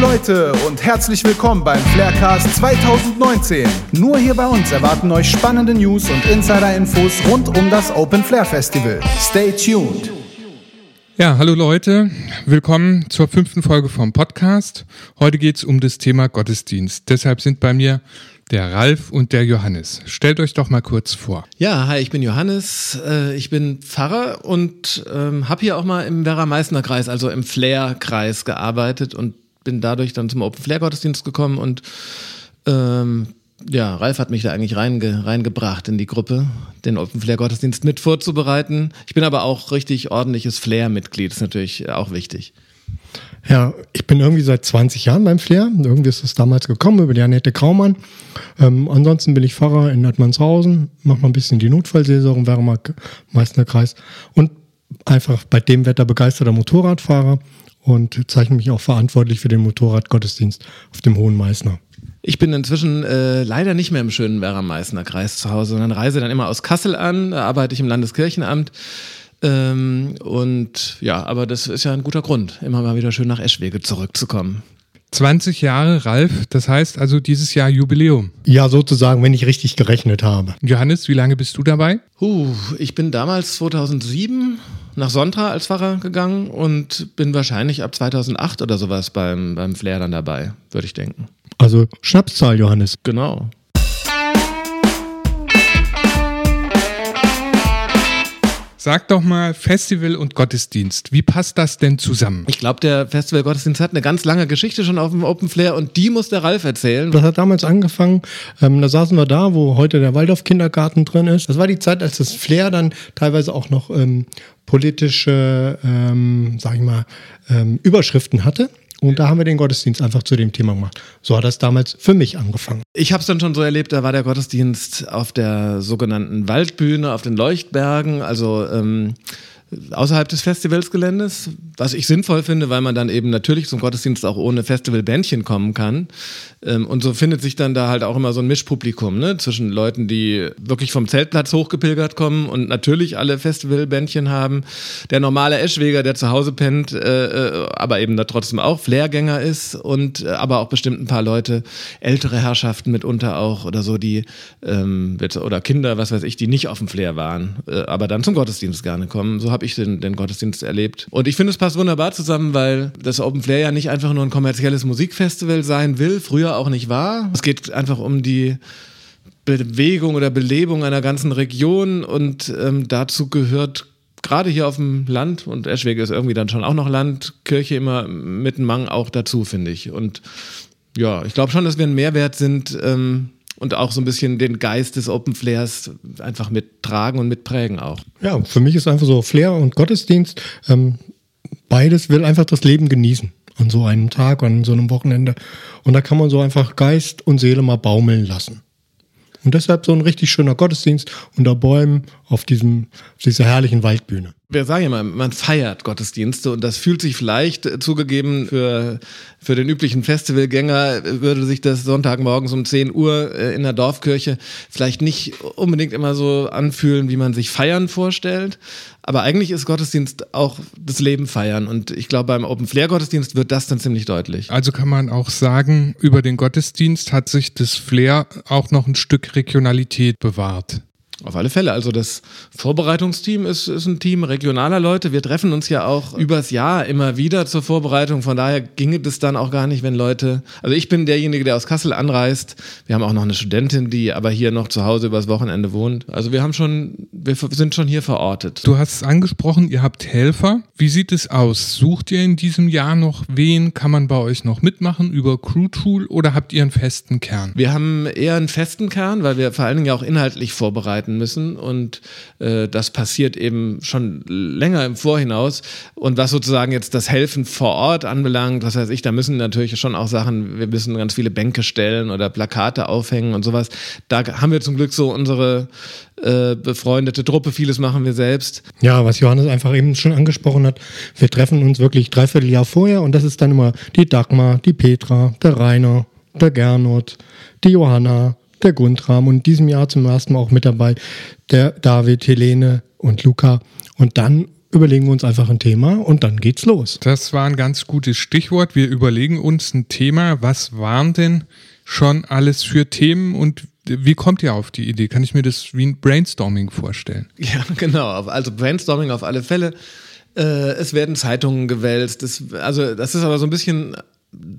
Leute und herzlich willkommen beim Flaircast 2019. Nur hier bei uns erwarten euch spannende News und Insider-Infos rund um das Open Flair Festival. Stay tuned. Ja, hallo Leute, willkommen zur fünften Folge vom Podcast. Heute geht's um das Thema Gottesdienst. Deshalb sind bei mir der Ralf und der Johannes. Stellt euch doch mal kurz vor. Ja, hi, ich bin Johannes. Äh, ich bin Pfarrer und ähm, habe hier auch mal im Werra-Meißner-Kreis, also im Flair-Kreis gearbeitet und bin dadurch dann zum Open Flair-Gottesdienst gekommen und ähm, ja, Ralf hat mich da eigentlich reinge, reingebracht in die Gruppe, den Open Flair Gottesdienst mit vorzubereiten. Ich bin aber auch richtig ordentliches Flair-Mitglied, ist natürlich auch wichtig. Ja, ich bin irgendwie seit 20 Jahren beim Flair. Irgendwie ist es damals gekommen über die Annette Kraumann. Ähm, ansonsten bin ich Pfarrer in Nordmannshausen, mache mal ein bisschen die Notfallsaison im Wermark Meißner Kreis und einfach bei dem Wetter begeisterter Motorradfahrer und zeichne mich auch verantwortlich für den Motorradgottesdienst auf dem Hohen Meißner. Ich bin inzwischen äh, leider nicht mehr im schönen Werra-Meißner Kreis zu Hause, sondern reise dann immer aus Kassel an, da arbeite ich im Landeskirchenamt. Ähm, und ja, aber das ist ja ein guter Grund, immer mal wieder schön nach Eschwege zurückzukommen. 20 Jahre, Ralf, das heißt also dieses Jahr Jubiläum. Ja, sozusagen, wenn ich richtig gerechnet habe. Johannes, wie lange bist du dabei? Uh, ich bin damals 2007 nach Sontra als Pfarrer gegangen und bin wahrscheinlich ab 2008 oder sowas beim, beim Flair dann dabei, würde ich denken. Also Schnapszahl, Johannes. Genau. Sag doch mal Festival und Gottesdienst. Wie passt das denn zusammen? Ich glaube, der Festival Gottesdienst hat eine ganz lange Geschichte schon auf dem Open Flair und die muss der Ralf erzählen. Das hat damals angefangen, ähm, da saßen wir da, wo heute der Waldorf Kindergarten drin ist. Das war die Zeit, als das Flair dann teilweise auch noch ähm, politische, ähm, sag ich mal, ähm, Überschriften hatte. Und da haben wir den Gottesdienst einfach zu dem Thema gemacht. So hat das damals für mich angefangen. Ich habe es dann schon so erlebt, da war der Gottesdienst auf der sogenannten Waldbühne, auf den Leuchtbergen, also ähm, außerhalb des Festivalsgeländes, was ich sinnvoll finde, weil man dann eben natürlich zum Gottesdienst auch ohne Festivalbändchen kommen kann. Ähm, und so findet sich dann da halt auch immer so ein Mischpublikum, ne? Zwischen Leuten, die wirklich vom Zeltplatz hochgepilgert kommen und natürlich alle Festivalbändchen haben. Der normale Eschweger, der zu Hause pennt, äh, äh aber eben da trotzdem auch Flairgänger ist und äh, aber auch bestimmt ein paar Leute, ältere Herrschaften mitunter auch oder so, die ähm, oder Kinder, was weiß ich, die nicht auf dem Flair waren, aber dann zum Gottesdienst gerne kommen. So habe ich den, den Gottesdienst erlebt. Und ich finde, es passt wunderbar zusammen, weil das Open Flair ja nicht einfach nur ein kommerzielles Musikfestival sein will, früher auch nicht war. Es geht einfach um die Bewegung oder Belebung einer ganzen Region und ähm, dazu gehört gerade hier auf dem Land und Eschwege ist irgendwie dann schon auch noch Land, Kirche immer mit Mang auch dazu, finde ich. Und ja, ich glaube schon, dass wir ein Mehrwert sind, ähm, und auch so ein bisschen den Geist des Open Flairs einfach mittragen und mitprägen auch. Ja, für mich ist einfach so Flair und Gottesdienst, ähm, beides will einfach das Leben genießen an so einem Tag, an so einem Wochenende. Und da kann man so einfach Geist und Seele mal baumeln lassen. Und deshalb so ein richtig schöner Gottesdienst unter Bäumen auf, diesem, auf dieser herrlichen Waldbühne. Wir sagen ja mal, man feiert Gottesdienste und das fühlt sich vielleicht äh, zugegeben für, für den üblichen Festivalgänger äh, würde sich das Sonntagmorgens um 10 Uhr äh, in der Dorfkirche vielleicht nicht unbedingt immer so anfühlen, wie man sich Feiern vorstellt. Aber eigentlich ist Gottesdienst auch das Leben feiern und ich glaube, beim Open Flair Gottesdienst wird das dann ziemlich deutlich. Also kann man auch sagen, über den Gottesdienst hat sich das Flair auch noch ein Stück Regionalität bewahrt. Auf alle Fälle. Also das Vorbereitungsteam ist, ist ein Team regionaler Leute. Wir treffen uns ja auch übers Jahr immer wieder zur Vorbereitung. Von daher ginge das dann auch gar nicht, wenn Leute. Also ich bin derjenige, der aus Kassel anreist. Wir haben auch noch eine Studentin, die aber hier noch zu Hause übers Wochenende wohnt. Also wir haben schon, wir sind schon hier verortet. Du hast es angesprochen, ihr habt Helfer. Wie sieht es aus? Sucht ihr in diesem Jahr noch wen? Kann man bei euch noch mitmachen über Crew Tool oder habt ihr einen festen Kern? Wir haben eher einen festen Kern, weil wir vor allen Dingen auch inhaltlich vorbereiten vorbereiten müssen und äh, das passiert eben schon länger im Vorhinaus. Und was sozusagen jetzt das Helfen vor Ort anbelangt, was weiß ich, da müssen natürlich schon auch Sachen, wir müssen ganz viele Bänke stellen oder Plakate aufhängen und sowas. Da haben wir zum Glück so unsere äh, befreundete Truppe, vieles machen wir selbst. Ja, was Johannes einfach eben schon angesprochen hat, wir treffen uns wirklich dreiviertel Jahr vorher und das ist dann immer die Dagmar, die Petra, der Rainer, der Gernot, die Johanna, der Guntram und in diesem Jahr zum ersten Mal auch mit dabei der David, Helene und Luca. Und dann überlegen wir uns einfach ein Thema und dann geht's los. Das war ein ganz gutes Stichwort. Wir überlegen uns ein Thema. Was waren denn schon alles für Themen und wie kommt ihr auf die Idee? Kann ich mir das wie ein Brainstorming vorstellen? Ja, genau. Also Brainstorming auf alle Fälle. Äh, es werden Zeitungen gewälzt. Das, also das ist aber so ein bisschen,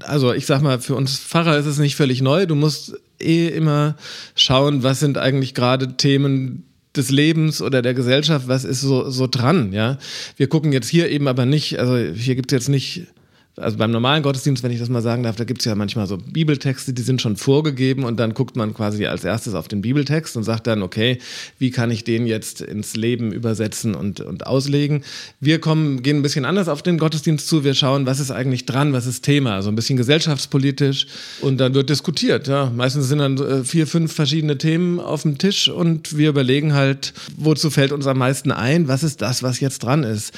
also ich sag mal, für uns Pfarrer ist es nicht völlig neu. Du musst eh immer schauen, was sind eigentlich gerade Themen, des Lebens oder der Gesellschaft, was ist so, so dran, ja. Wir gucken jetzt hier eben aber nicht, also hier gibt es jetzt nicht also beim normalen Gottesdienst, wenn ich das mal sagen darf, da gibt es ja manchmal so Bibeltexte, die sind schon vorgegeben und dann guckt man quasi als erstes auf den Bibeltext und sagt dann, okay, wie kann ich den jetzt ins Leben übersetzen und, und auslegen? Wir kommen, gehen ein bisschen anders auf den Gottesdienst zu. Wir schauen, was ist eigentlich dran, was ist Thema, so ein bisschen gesellschaftspolitisch und dann wird diskutiert. Ja. Meistens sind dann äh, vier, fünf verschiedene Themen auf dem Tisch und wir überlegen halt, wozu fällt uns am meisten ein, was ist das, was jetzt dran ist.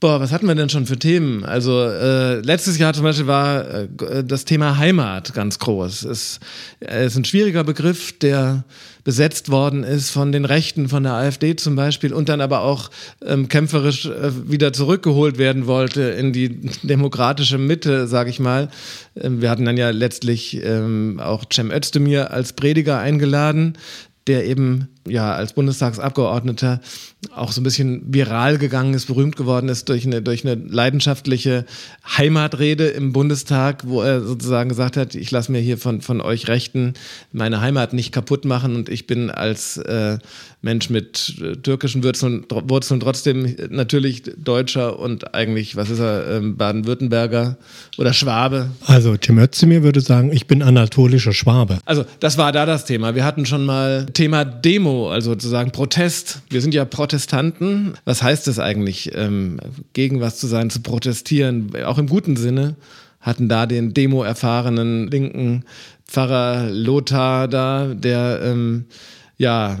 Boah, was hatten wir denn schon für Themen? Also äh, letztes Jahr zum Beispiel war äh, das Thema Heimat ganz groß. Es äh, ist ein schwieriger Begriff, der besetzt worden ist von den Rechten, von der AfD zum Beispiel und dann aber auch ähm, kämpferisch äh, wieder zurückgeholt werden wollte in die demokratische Mitte, sage ich mal. Ähm, wir hatten dann ja letztlich ähm, auch Cem Özdemir als Prediger eingeladen, der eben ja als Bundestagsabgeordneter auch so ein bisschen viral gegangen ist, berühmt geworden ist durch eine, durch eine leidenschaftliche Heimatrede im Bundestag, wo er sozusagen gesagt hat, ich lasse mir hier von, von euch Rechten meine Heimat nicht kaputt machen und ich bin als äh, Mensch mit äh, türkischen Wurzeln, Wurzeln trotzdem natürlich Deutscher und eigentlich, was ist er, ähm, Baden-Württemberger oder Schwabe. Also Tim Özdemir würde sagen, ich bin anatolischer Schwabe. Also das war da das Thema. Wir hatten schon mal Thema Demo, also sozusagen Protest. Wir sind ja Protestanten. Was heißt das eigentlich, ähm, gegen was zu sein, zu protestieren, auch im guten Sinne? Hatten da den Demo-erfahrenen linken Pfarrer Lothar da, der ähm, ja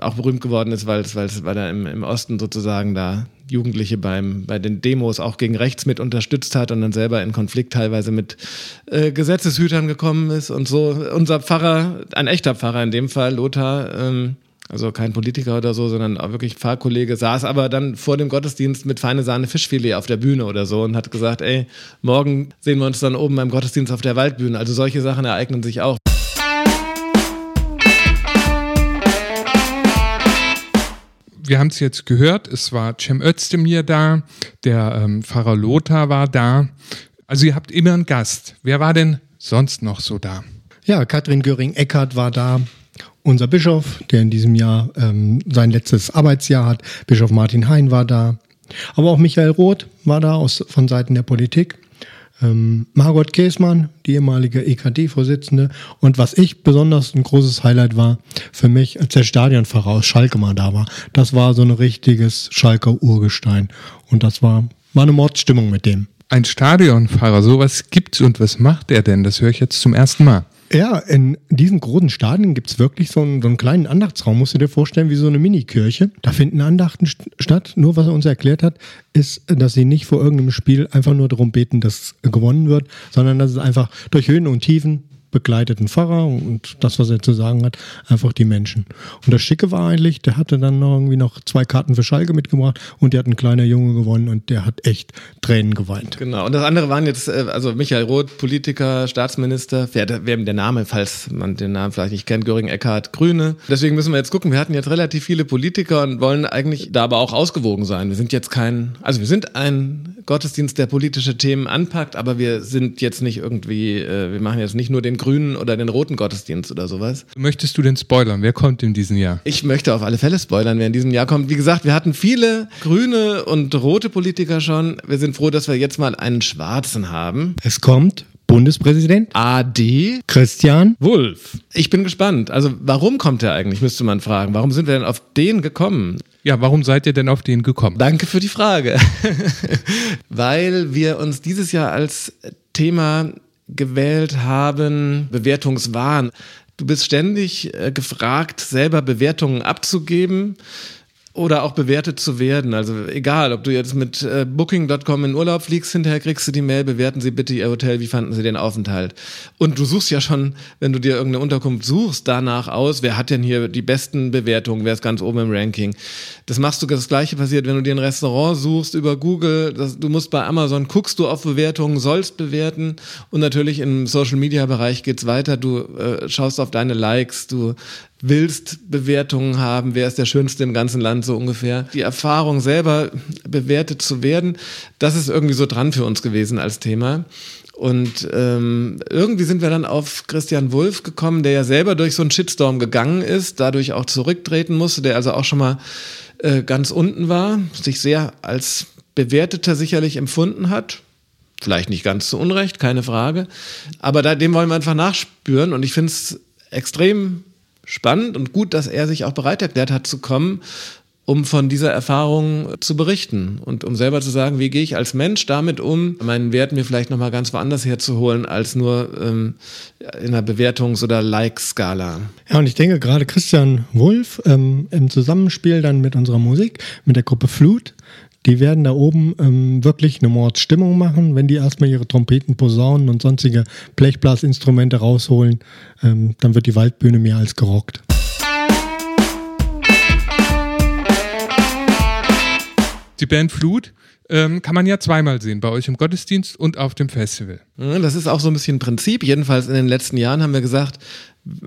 auch berühmt geworden ist, weil, weil, weil er im, im Osten sozusagen da Jugendliche beim, bei den Demos auch gegen rechts mit unterstützt hat und dann selber in Konflikt teilweise mit äh, Gesetzeshütern gekommen ist und so. Unser Pfarrer, ein echter Pfarrer in dem Fall, Lothar, ähm, also kein Politiker oder so, sondern auch wirklich Pfarrkollege, saß aber dann vor dem Gottesdienst mit feine Sahne Fischfilet auf der Bühne oder so und hat gesagt, ey, morgen sehen wir uns dann oben beim Gottesdienst auf der Waldbühne. Also solche Sachen ereignen sich auch. wir haben es jetzt gehört, es war Cem Özdemir da, der ähm, Pfarrer Lothar war da. Also ihr habt immer einen Gast. Wer war denn sonst noch so da? Ja, Katrin Göring-Eckardt war da, unser Bischof, der in diesem Jahr ähm, sein letztes Arbeitsjahr hat. Bischof Martin Hein war da. Aber auch Michael Roth war da aus, von Seiten der Politik. Ähm, Margot Käßmann, die ehemalige EKD-Vorsitzende. Und was ich besonders ein großes Highlight war für mich, als der Stadionfahrer aus Schalke mal da war. Das war so ein richtiges Schalker Urgestein. Und das war, war eine Mordstimmung mit dem. Ein Stadionfahrer, sowas gibt's und was macht er denn? Das höre ich jetzt zum ersten Mal. Ja, in diesen großen Stadien gibt's wirklich so einen, so einen kleinen Andachtsraum, musst du dir vorstellen, wie so eine Mini-Kirche. Da finden Andachten statt. Nur was er uns erklärt hat, ist, dass sie nicht vor irgendeinem Spiel einfach nur darum beten, dass gewonnen wird, sondern dass es einfach durch Höhen und Tiefen begleiteten Pfarrer und das, was er zu sagen hat, einfach die Menschen. Und das Schicke war eigentlich, der hatte dann noch irgendwie noch zwei Karten für Schalke mitgebracht und der hat ein kleiner Junge gewonnen und der hat echt Tränen geweint. Genau. Und das andere waren jetzt, äh, also Michael Roth, Politiker, Staatsminister, wer, wer der Name, falls man den Namen vielleicht nicht kennt, Göring Eckhardt, Grüne. Deswegen müssen wir jetzt gucken, wir hatten jetzt relativ viele Politiker und wollen eigentlich da aber auch ausgewogen sein. Wir sind jetzt kein, also wir sind ein Gottesdienst, der politische Themen anpackt, aber wir sind jetzt nicht irgendwie, äh, wir machen jetzt nicht nur den grünen oder den roten Gottesdienst oder sowas. Möchtest du denn spoilern? Wer kommt in diesem Jahr? Ich möchte auf alle Fälle spoilern, wer in diesem Jahr kommt. Wie gesagt, wir hatten viele grüne und rote Politiker schon. Wir sind froh, dass wir jetzt mal einen schwarzen haben. Es kommt Bundespräsident AD Christian Wulff. Ich bin gespannt. Also warum kommt er eigentlich, müsste man fragen. Warum sind wir denn auf den gekommen? Ja, warum seid ihr denn auf den gekommen? Danke für die Frage. Weil wir uns dieses Jahr als Thema gewählt haben, Bewertungswahn. Du bist ständig äh, gefragt, selber Bewertungen abzugeben. Oder auch bewertet zu werden. Also egal, ob du jetzt mit äh, Booking.com in Urlaub fliegst, hinterher kriegst du die Mail, bewerten Sie bitte Ihr Hotel, wie fanden Sie den Aufenthalt? Und du suchst ja schon, wenn du dir irgendeine Unterkunft suchst, danach aus, wer hat denn hier die besten Bewertungen, wer ist ganz oben im Ranking. Das machst du, das gleiche passiert, wenn du dir ein Restaurant suchst über Google, das, du musst bei Amazon, guckst du auf Bewertungen, sollst bewerten und natürlich im Social-Media-Bereich geht's weiter, du äh, schaust auf deine Likes, du willst Bewertungen haben, wer ist der Schönste im ganzen Land so ungefähr. Die Erfahrung selber bewertet zu werden, das ist irgendwie so dran für uns gewesen als Thema. Und ähm, irgendwie sind wir dann auf Christian Wulff gekommen, der ja selber durch so einen Shitstorm gegangen ist, dadurch auch zurücktreten musste, der also auch schon mal äh, ganz unten war, sich sehr als Bewerteter sicherlich empfunden hat. Vielleicht nicht ganz zu Unrecht, keine Frage. Aber da, dem wollen wir einfach nachspüren. Und ich finde es extrem spannend und gut, dass er sich auch bereit erklärt hat zu kommen, um von dieser Erfahrung zu berichten und um selber zu sagen, wie gehe ich als Mensch damit um, meinen Wert mir vielleicht nochmal ganz woanders herzuholen, als nur ähm, in einer Bewertungs- oder Like-Skala. Ja, und ich denke gerade Christian Wulff ähm, im Zusammenspiel dann mit unserer Musik, mit der Gruppe Flut, die werden da oben ähm, wirklich eine Mordstimmung machen, wenn die erstmal ihre Trompeten, Posaunen und sonstige Blechblasinstrumente rausholen, ähm, dann wird die Waldbühne mehr als gerockt. Die Band Flut ähm, kann man ja zweimal sehen, bei euch im Gottesdienst und auf dem Festival. Das ist auch so ein bisschen ein Prinzip. Jedenfalls in den letzten Jahren haben wir gesagt,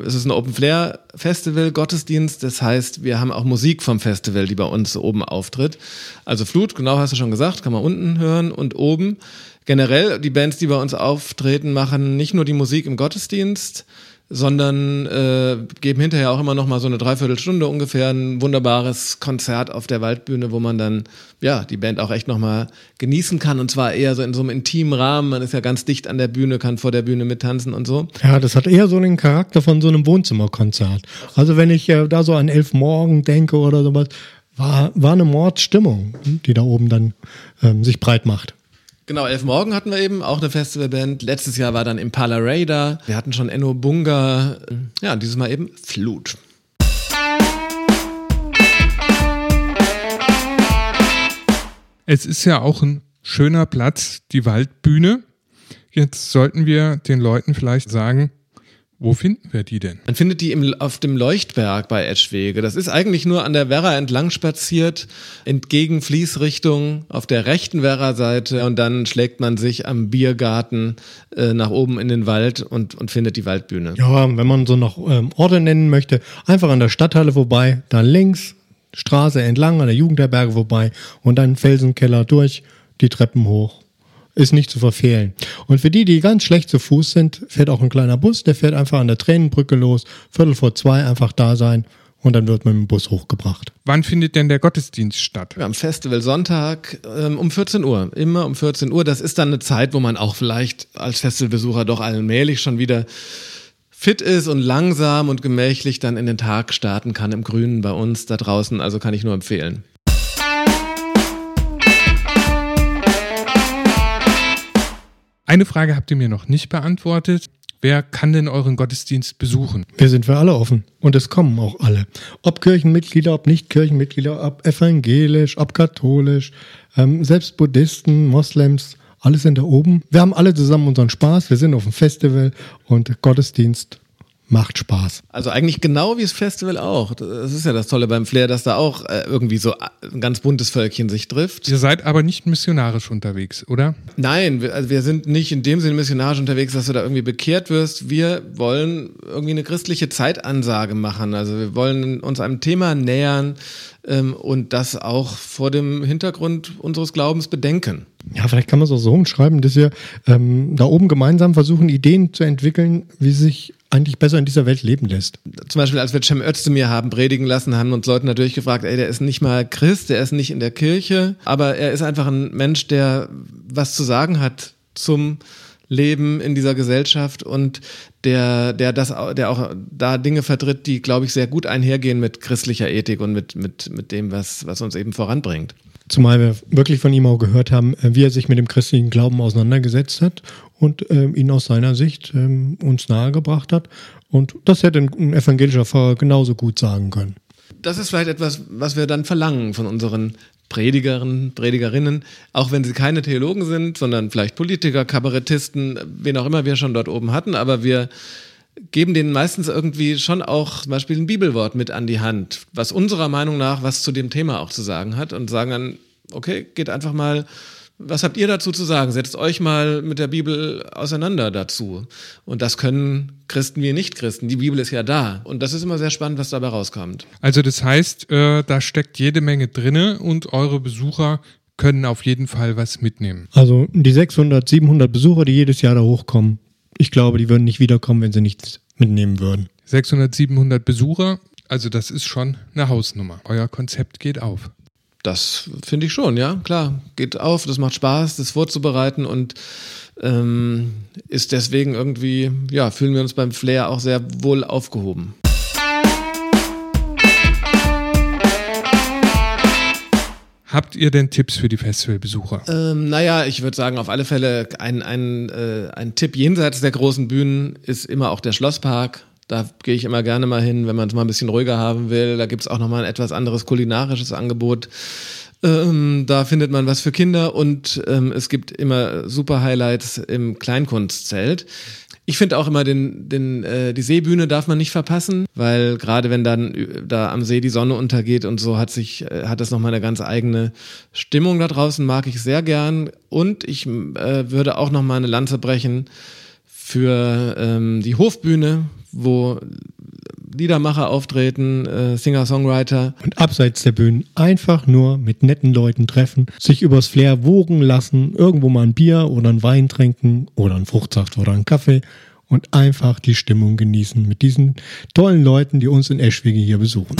es ist ein Open Flair Festival, Gottesdienst. Das heißt, wir haben auch Musik vom Festival, die bei uns oben auftritt. Also Flut, genau hast du schon gesagt, kann man unten hören und oben. Generell, die Bands, die bei uns auftreten, machen nicht nur die Musik im Gottesdienst, sondern äh, geben hinterher auch immer noch mal so eine Dreiviertelstunde ungefähr ein wunderbares Konzert auf der Waldbühne, wo man dann ja die Band auch echt noch mal genießen kann und zwar eher so in so einem intimen Rahmen. Man ist ja ganz dicht an der Bühne, kann vor der Bühne mittanzen und so. Ja, das hat eher so den Charakter von so einem Wohnzimmerkonzert. Also wenn ich äh, da so an elf Morgen denke oder sowas, war, war eine Mordstimmung, die da oben dann ähm, sich breit macht. Genau, Elf Morgen hatten wir eben, auch eine Festivalband. Letztes Jahr war dann Impala Ray da. Wir hatten schon Enno Bunga. Ja, dieses Mal eben Flut. Es ist ja auch ein schöner Platz, die Waldbühne. Jetzt sollten wir den Leuten vielleicht sagen, wo finden wir die denn? Man findet die im, auf dem Leuchtberg bei Eschwege. Das ist eigentlich nur an der Werra entlang spaziert, entgegen Fließrichtung auf der rechten Werra-Seite und dann schlägt man sich am Biergarten äh, nach oben in den Wald und, und findet die Waldbühne. Ja, wenn man so noch ähm, Orte nennen möchte, einfach an der Stadthalle vorbei, dann links, Straße entlang, an der Jugendherberge vorbei und dann Felsenkeller durch, die Treppen hoch ist nicht zu verfehlen. Und für die, die ganz schlecht zu Fuß sind, fährt auch ein kleiner Bus, der fährt einfach an der Tränenbrücke los, Viertel vor zwei einfach da sein und dann wird man mit dem Bus hochgebracht. Wann findet denn der Gottesdienst statt? Am Festival Sonntag ähm, um 14 Uhr, immer um 14 Uhr. Das ist dann eine Zeit, wo man auch vielleicht als Festivalbesucher doch allmählich schon wieder fit ist und langsam und gemächlich dann in den Tag starten kann im Grünen bei uns da draußen. Also kann ich nur empfehlen. Eine Frage habt ihr mir noch nicht beantwortet. Wer kann denn euren Gottesdienst besuchen? Wir sind für alle offen und es kommen auch alle. Ob Kirchenmitglieder, ob nicht Kirchenmitglieder, ob evangelisch, ob katholisch, ähm, selbst Buddhisten, Moslems, alle sind da oben. Wir haben alle zusammen unseren Spaß. Wir sind auf dem Festival und Gottesdienst macht Spaß. Also eigentlich genau wie das Festival auch. Das ist ja das Tolle beim Flair, dass da auch äh, irgendwie so ein ganz buntes Völkchen sich trifft. Ihr seid aber nicht missionarisch unterwegs, oder? Nein, wir, also wir sind nicht in dem Sinne missionarisch unterwegs, dass du da irgendwie bekehrt wirst. Wir wollen irgendwie eine christliche Zeitansage machen. Also wir wollen uns einem Thema nähern ähm, und das auch vor dem Hintergrund unseres Glaubens bedenken. Ja, vielleicht kann man es auch so umschreiben, dass wir ähm, da oben gemeinsam versuchen, Ideen zu entwickeln, wie sich eigentlich besser in dieser Welt leben lässt. Zum Beispiel, als wir Cem Özdemir haben predigen lassen, haben uns Leute natürlich gefragt, ey, der ist nicht mal Christ, der ist nicht in der Kirche, aber er ist einfach ein Mensch, der was zu sagen hat zum Leben in dieser Gesellschaft und der, der das, der auch da Dinge vertritt, die, glaube ich, sehr gut einhergehen mit christlicher Ethik und mit, mit, mit dem, was, was uns eben voranbringt. Zumal wir wirklich von ihm auch gehört haben, äh, wie er sich mit dem christlichen Glauben auseinandergesetzt hat und äh, ihn aus seiner Sicht äh, uns nahegebracht hat. Und das hätte ein evangelischer Pfarrer genauso gut sagen können. Das ist vielleicht etwas, was wir dann verlangen von unseren Predigerinnen, Predigerinnen, auch wenn sie keine Theologen sind, sondern vielleicht Politiker, Kabarettisten, wen auch immer wir schon dort oben hatten, aber wir geben denen meistens irgendwie schon auch zum Beispiel ein Bibelwort mit an die Hand, was unserer Meinung nach was zu dem Thema auch zu sagen hat und sagen dann, okay, geht einfach mal was habt ihr dazu zu sagen? Setzt euch mal mit der Bibel auseinander dazu. Und das können Christen wie Nicht-Christen. Die Bibel ist ja da. Und das ist immer sehr spannend, was dabei rauskommt. Also das heißt, äh, da steckt jede Menge drinne und eure Besucher können auf jeden Fall was mitnehmen. Also die 600, 700 Besucher, die jedes Jahr da hochkommen, ich glaube, die würden nicht wiederkommen, wenn sie nichts mitnehmen würden. 600, 700 Besucher, also das ist schon eine Hausnummer. Euer Konzept geht auf. Das finde ich schon, ja, klar. Geht auf, das macht Spaß, das vorzubereiten und ähm, ist deswegen irgendwie, ja, fühlen wir uns beim Flair auch sehr wohl aufgehoben. Habt ihr denn Tipps für die Festivalbesucher? Ähm, naja, ich würde sagen, auf alle Fälle ein, ein, äh, ein Tipp jenseits der großen Bühnen ist immer auch der Schlosspark. Da gehe ich immer gerne mal hin, wenn man es mal ein bisschen ruhiger haben will. Da gibt es auch nochmal ein etwas anderes kulinarisches Angebot. Ähm, da findet man was für Kinder und ähm, es gibt immer super Highlights im Kleinkunstzelt. Ich finde auch immer den, den, äh, die Seebühne darf man nicht verpassen, weil gerade wenn dann da am See die Sonne untergeht und so hat sich, äh, hat das nochmal eine ganz eigene Stimmung da draußen, mag ich sehr gern. Und ich äh, würde auch nochmal eine Lanze brechen für ähm, die Hofbühne, wo Liedermacher auftreten, äh, Singer-Songwriter. Und abseits der Bühnen einfach nur mit netten Leuten treffen, sich übers Flair wogen lassen, irgendwo mal ein Bier oder ein Wein trinken oder einen Fruchtsaft oder einen Kaffee und einfach die Stimmung genießen mit diesen tollen Leuten, die uns in Eschwege hier besuchen.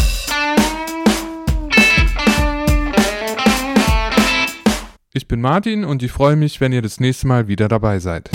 Ich bin Martin und ich freue mich, wenn ihr das nächste Mal wieder dabei seid.